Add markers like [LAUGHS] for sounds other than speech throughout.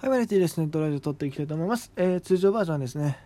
はい、マネティですね、ドライブ撮っていきたいと思います。えー、通常バージョンですね。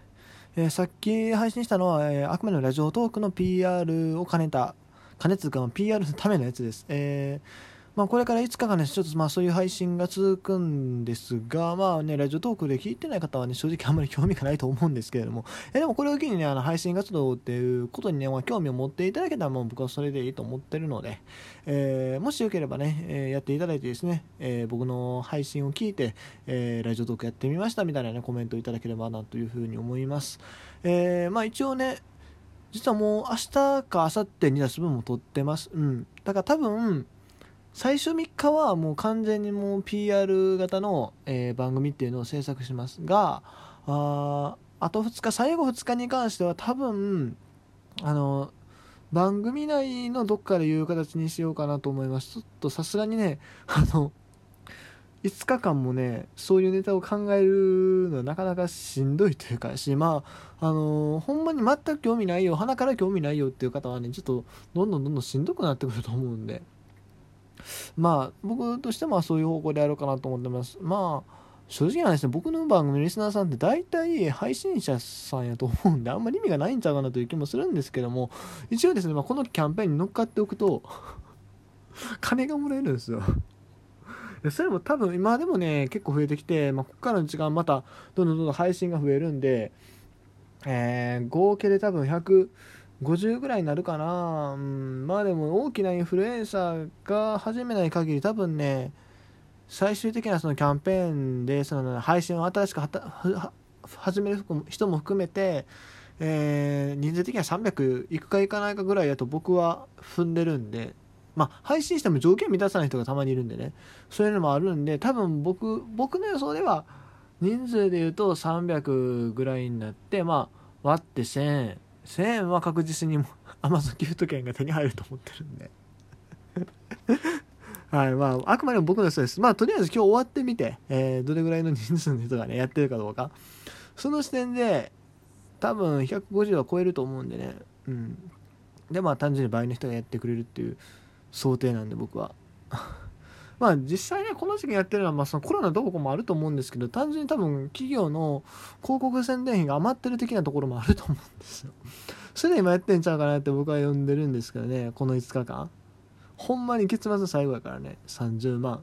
えー、さっき配信したのは、えー、あくまでもラジオトークの PR を兼ねた、兼ねつうか、PR のためのやつです。えーまあ、これから5日間ね、ちょっとまあそういう配信が続くんですが、まあね、ラジオトークで聞いてない方はね、正直あんまり興味がないと思うんですけれども、[LAUGHS] えでもこれを機にね、あの配信活動っていうことにね、まあ、興味を持っていただけたら、もう僕はそれでいいと思ってるので、えー、もしよければね、えー、やっていただいてですね、えー、僕の配信を聞いて、えラジオトークやってみましたみたいなね、コメントいただければなというふうに思います。えまあ一応ね、実はもう明日か明後日に出す分も撮ってます。うん。だから多分、最初3日はもう完全にもう PR 型の、えー、番組っていうのを制作しますがああと2日最後2日に関しては多分あの番組内のどっかで言う形にしようかなと思います。ちょっとさすがにね [LAUGHS] あの5日間もねそういうネタを考えるのはなかなかしんどいというかしまああのー、ほんまに全く興味ないよ鼻から興味ないよっていう方はねちょっとどんどんどんどんしんどくなってくると思うんで。まあ僕としてもそういう方向でやろうかなと思ってます。まあ正直な話ね。僕の番組のリスナーさんって大体配信者さんやと思うんであんまり意味がないんちゃうかなという気もするんですけども一応ですね、まあ、このキャンペーンに乗っかっておくと [LAUGHS] 金がもらえるんですよ。それも多分今でもね結構増えてきて、まあ、ここからの時間またどんどんどんどん配信が増えるんで、えー、合計で多分100 50ぐらいになるかな、うん、まあでも大きなインフルエンサーが始めない限り多分ね最終的なそのキャンペーンでその配信を新しく始める人も含めて、えー、人数的には300いくかいかないかぐらいだと僕は踏んでるんでまあ配信しても条件満たさない人がたまにいるんでね。そういうのもあるんで多分僕僕の予想では人数で言うと300ぐらいになってまあ割って1000 1000円は確実にも Amazon [LAUGHS] ギフト券が手に入ると思ってるんで。[LAUGHS] はいまああくまでも僕の人です。まあとりあえず今日終わってみて、えー、どれぐらいの人数の人がねやってるかどうか。その視点で多分150は超えると思うんでね。うん。でまあ単純に倍の人がやってくれるっていう想定なんで僕は。[LAUGHS] まあ実際ねこの時期やってるのはまあそのコロナどこもあると思うんですけど単純に多分企業の広告宣伝費が余ってる的なところもあると思うんですよ。[LAUGHS] それで今やってんちゃうかなって僕は呼んでるんですけどねこの5日間。ほんまに月末最後やからね30万。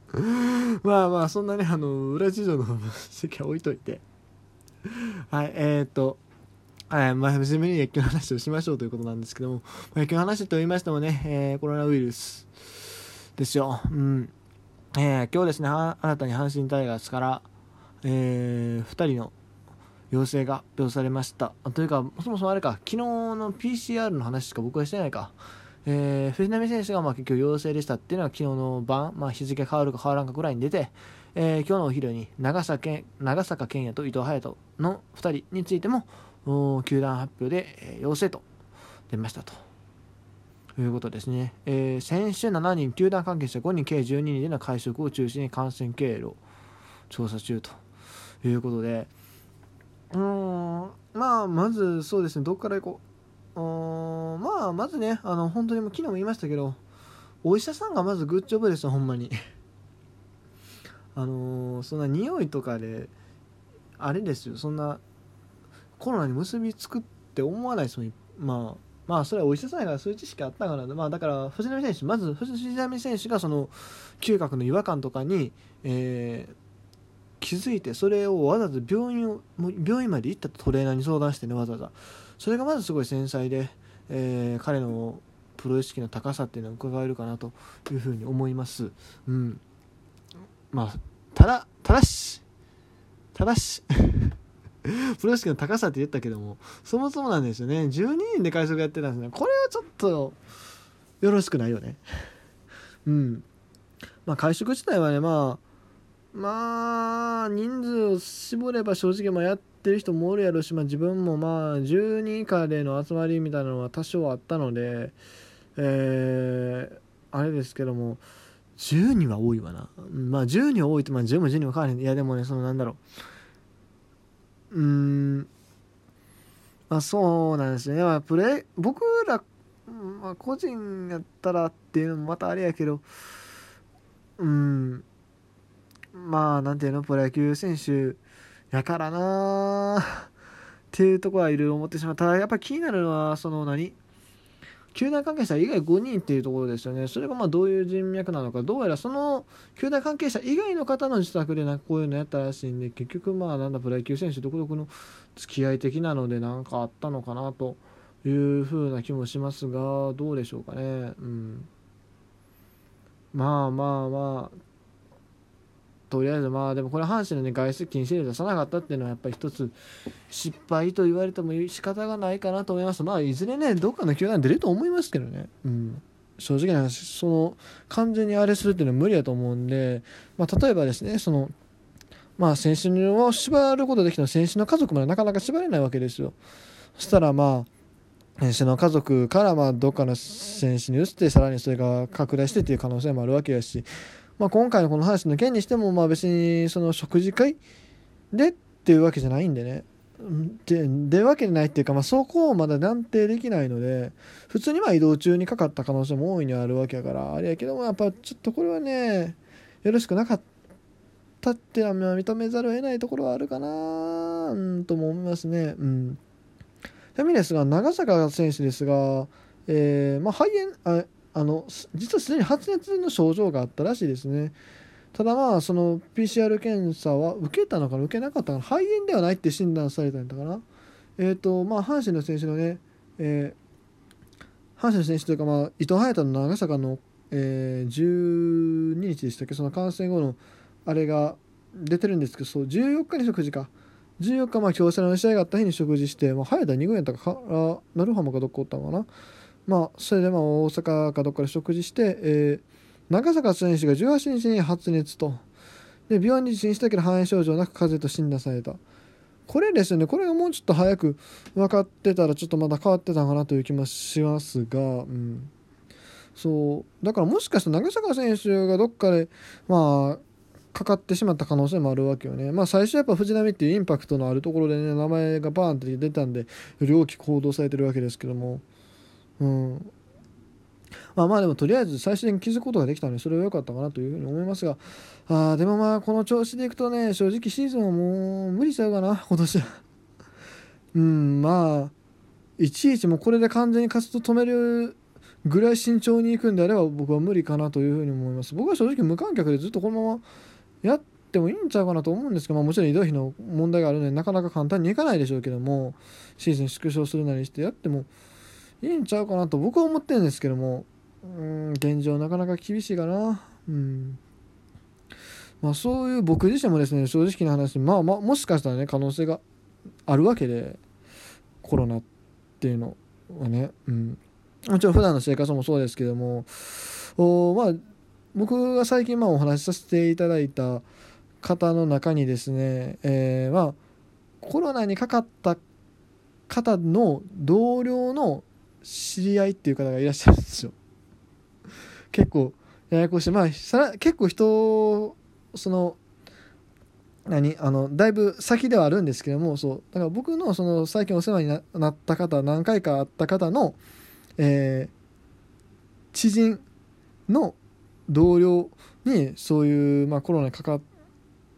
[LAUGHS] まあまあそんなねあの裏事情の席は置いといて。はいえー、っとはい、まあ、初めに野球の話をしましょうということなんですけども、野球の話と言いましてもね、えー、コロナウイルス、ですよ。うん。えー、今日ですね、新たに阪神タイガースから、えー、2人の陽性が発表されました。というか、そもそもあれか、昨日の PCR の話しか僕はしてないか。えー、藤浪選手がまあ結局陽性でしたっていうのは昨日の晩、まあ、日付変わるか変わらんかぐらいに出て、えー、今日のお昼に長坂長坂健也と伊藤隼人の2人についても球団発表で、えー、陽性と出ましたと。ということですね、えー、先週7人、球団関係者5人、計12人での会食を中心に感染経路を調査中ということで、うん、まあ、まずそうですね、どこから行こう。うんまあ、まずね、あの本当にも昨日も言いましたけど、お医者さんがまずグッジョブですよ、ほんまに。[LAUGHS] あのー、そんな匂いとかで、あれですよ、そんなコロナに結びつくって思わないですもん、まあ。まあそれはお医者さんやからそういう知識あったから、まあ、だから藤波選手まず藤波選手がその嗅覚の違和感とかに、えー、気づいてそれをわざわざ病院を病院まで行ったトレーナーに相談してねわざわざ。それがまずすごい繊細で、えー、彼のプロ意識の高さっていうのは伺えるかなというふうに思います。うん、まあただただしただしプロ意識の高さって言ったけども、そもそもなんですよね。12人で会食やってたんですね。これはちょっと、よろしくないよね。うん。まあ、会食自体はね、まあ、まあ、人数を絞れば正直、まあ、やってる人もおるやろし、まあ、自分もまあ、10人以下での集まりみたいなのは多少あったので、えー、あれですけども、10人は多いわな。まあ、10人は多いって、まあ、10も10人も変わらへん。いや、でもね、その、なんだろう。うん、まあそうなんですよね。まあ、プレ僕ら、まあ、個人やったらっていうのもまたあれやけど、うん、まあなんていうの？プロ野球選手やからなっていうとこはいろいろ思ってしまう。ただやっぱり気になるのはその何？球団関係者以外5人っていうところですよね、それがまあどういう人脈なのか、どうやらその球団関係者以外の方の自宅でなんかこういうのやったらしいんで、結局、まあなんだ、プロ野球選手独特の付き合い的なので、なんかあったのかなというふうな気もしますが、どうでしょうかね。うん、まあまあまあ、とりあえずまあでもこれ阪神のね外出禁止令出さなかったっていうのはやっぱり一つ失敗と言われても仕方がないかなと思います。まあいずれねどっかの球団出ると思いますけどね。うん。正直な話その完全にあれするっていうのは無理だと思うんで、まあ、例えばですねそのまあ選手を縛ることできた選手の家族までなかなか縛れないわけですよ。そしたらまあ選手の家族からまあどっかの選手に移ってさらにそれが拡大してっていう可能性もあるわけやし。まあ、今回のこの話の件にしてもまあ別にその食事会でっていうわけじゃないんでね。ででわけないっていうか、まあ、そこをまだ断定できないので普通にまあ移動中にかかった可能性も大いにあるわけやからあれやけどもやっぱちょっとこれはねよろしくなかったっていうのは認めざるを得ないところはあるかなうんとも思いますね。うん。ちなみにですが長坂選手ですが、えーまあ、肺炎ああの実はすでに発熱の症状があったらしいですね。ただまあその PCR 検査は受けたのかな受けなかったのかな。肺炎ではないって診断されたんだかなえっ、ー、とまあ阪神の選手のね、えー、阪神の選手というかまあ伊藤隼人の長坂の、えー、12日でしたっけ？その感染後のあれが出てるんですけどそう14日に食事か。14日まあ京セラの試合があった日に食事して、まあ、早田2軍やったかかなるはもかどっかおったのかな。まあ、それでまあ大阪かどっかで食事して、えー、長坂選手が18日に発熱と。で病院に受診したけど肺炎症状なく風邪と診断された。これですよね。これがもうちょっと早く分かってたらちょっとまだ変わってたかなという気もしますが、うん、そう。だからもしかしたら長坂選手がどっかでまあかかってしまった可能性もあるわけよね。まあ最初やっぱ藤波っていうインパクトのあるところでね名前がバーンって出たんでより大きく行動されてるわけですけども。うん。まあまあでもとりあえず最終的に気づくことができたのでそれは良かったかなというふうに思いますが。あでもまあこの調子でいくとね正直シーズンはもう無理ちゃうかな今年は。[LAUGHS] うんまあいちいちもうこれで完全に活動止めるぐらい慎重にいくんであれば僕は無理かなというふうに思います。僕は正直無観客でずっとこのままやってもいいんちゃうかなと思うんですけど、まあ、もちろん移動費の問題があるのでなかなか簡単にいかないでしょうけどもシーズン縮小するなりしてやってもいいんちゃうかなと僕は思ってるんですけども。うん現状なかなか厳しいかな。うん。まあそういう僕自身もですね正直な話まあまあもしかしたらね可能性があるわけでコロナっていうのはね。うん。もちろん普段の生活もそうですけども。おまあ僕が最近まあお話しさせていただいた方の中にですね、えー、まあコロナにかかった方の同僚の知り合いっていう方がいらっしゃるんですよ。結構ややこしい。まあさ結構人その何？あのだいぶ先ではあるんですけどもそう。だから僕のその最近お世話になった方何回か会った方の、えー、知人の同僚にそういう、まあ、コロナにかかっ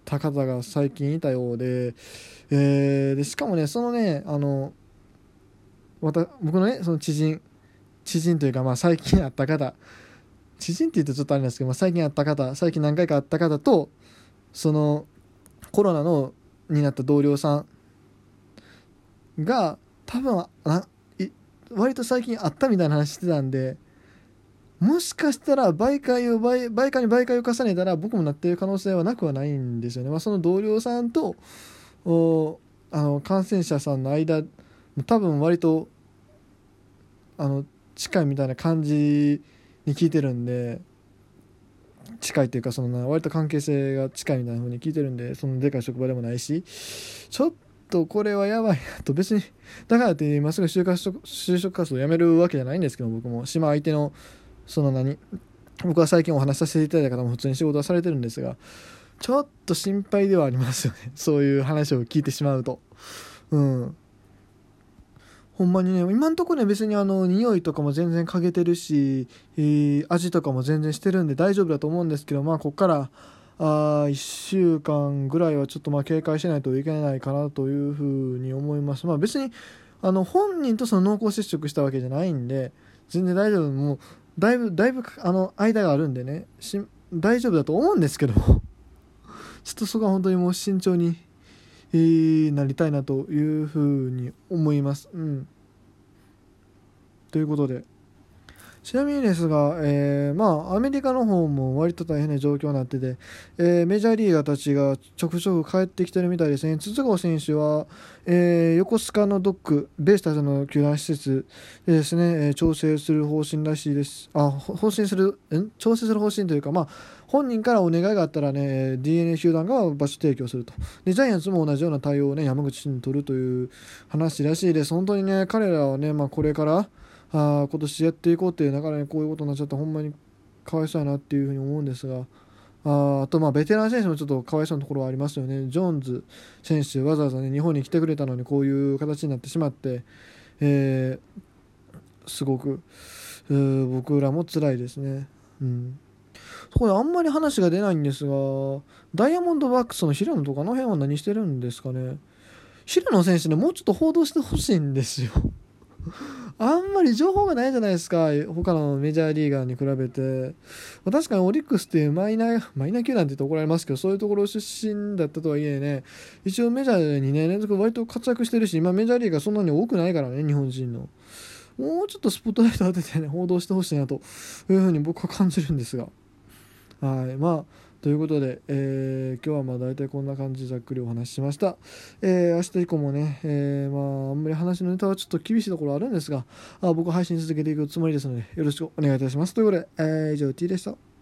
た方が最近いたようで,、えー、でしかもねそのねあの僕のねその知人知人というかまあ最近会った方知人って言うとちょっとあれなんですけど、まあ、最近会った方最近何回か会った方とそのコロナのになった同僚さんが多分な割と最近会ったみたいな話してたんでもしかしたら媒介を媒介に媒介を重ねたら僕もなってる可能性はなくはないんですよね。まあ、その同僚さんとおあの感染者さんの間多分割とあの近いみたいな感じに聞いてるんで近いっていうかその割と関係性が近いみたいな風に聞いてるんでそのでかい職場でもないしちょっとこれはやばいなと別にだからって今すぐ就活就職活動やめるわけじゃないんですけど僕も。島相手のその何僕は最近お話しさせていただいた方も普通に仕事はされてるんですがちょっと心配ではありますよね。そういう話を聞いてしまうと。うん。ほんまにね今んとこね別にあの匂いとかも全然嗅げてるし、えー、味とかも全然してるんで大丈夫だと思うんですけどまあこっからあ1週間ぐらいはちょっとまあ警戒しないといけないかなというふうに思います。まあ、別にあの本人とその濃厚接触したわけじゃないんで全然大丈夫もうだいぶだいぶあの間があるんでねし大丈夫だと思うんですけどちょっとそこは本当にもう慎重に、えー、なりたいなというふうに思います。うん、ということで。ちなみにですが、えー、まあ、アメリカの方も割と大変な状況になってて、えー、メジャーリーガーたちがちょくちょく帰ってきてるみたいですね。筒香選手は、えー、横須賀のドック、ベイスターズの球団施設でですね、え、調整する方針らしいです。あ、方針する、ん？調整する方針というか、まあ、本人からお願いがあったらね、DNA 球団が場所提供すると。で、ジャイアンツも同じような対応をね、山口氏に取るという話らしいです。本当にね、彼らはね、まあ、これから、あ今年やっていこうっていう流れにこういうことになっちゃってほんまにかわいそうやなっていうふうに思うんですがああとまあベテラン選手もちょっとかわいそうなところはありますよね。ジョーンズ選手わざわざね日本に来てくれたのにこういう形になってしまって、えー、すごく僕らも辛いですね。うん。そこであんまり話が出ないんですがダイヤモンドバックスの平野とかの辺は何してるんですかね。平野選手ねもうちょっと報道してほしいんですよ。あんまり情報がないじゃないですか他のメジャーリーガーに比べて、確かにオリックスっていうマイナーマイナー球団って言って怒られますけどそういうところ出身だったとはいえね一応メジャーで2年連続割と活躍してるし今メジャーリーガーそんなに多くないからね日本人の。もうちょっとスポットライト当ててね報道してほしいなというふうに僕は感じるんですが。はいまあということで、えー、今日はまあ大体こんな感じでざっくりお話ししました。えー、明日以降もね、えー、まあ、あんまり話のネタはちょっと厳しいところあるんですが、あ僕は配信続けていくつもりですので、よろしくお願いいたします。ということで、えー、以上 T でした。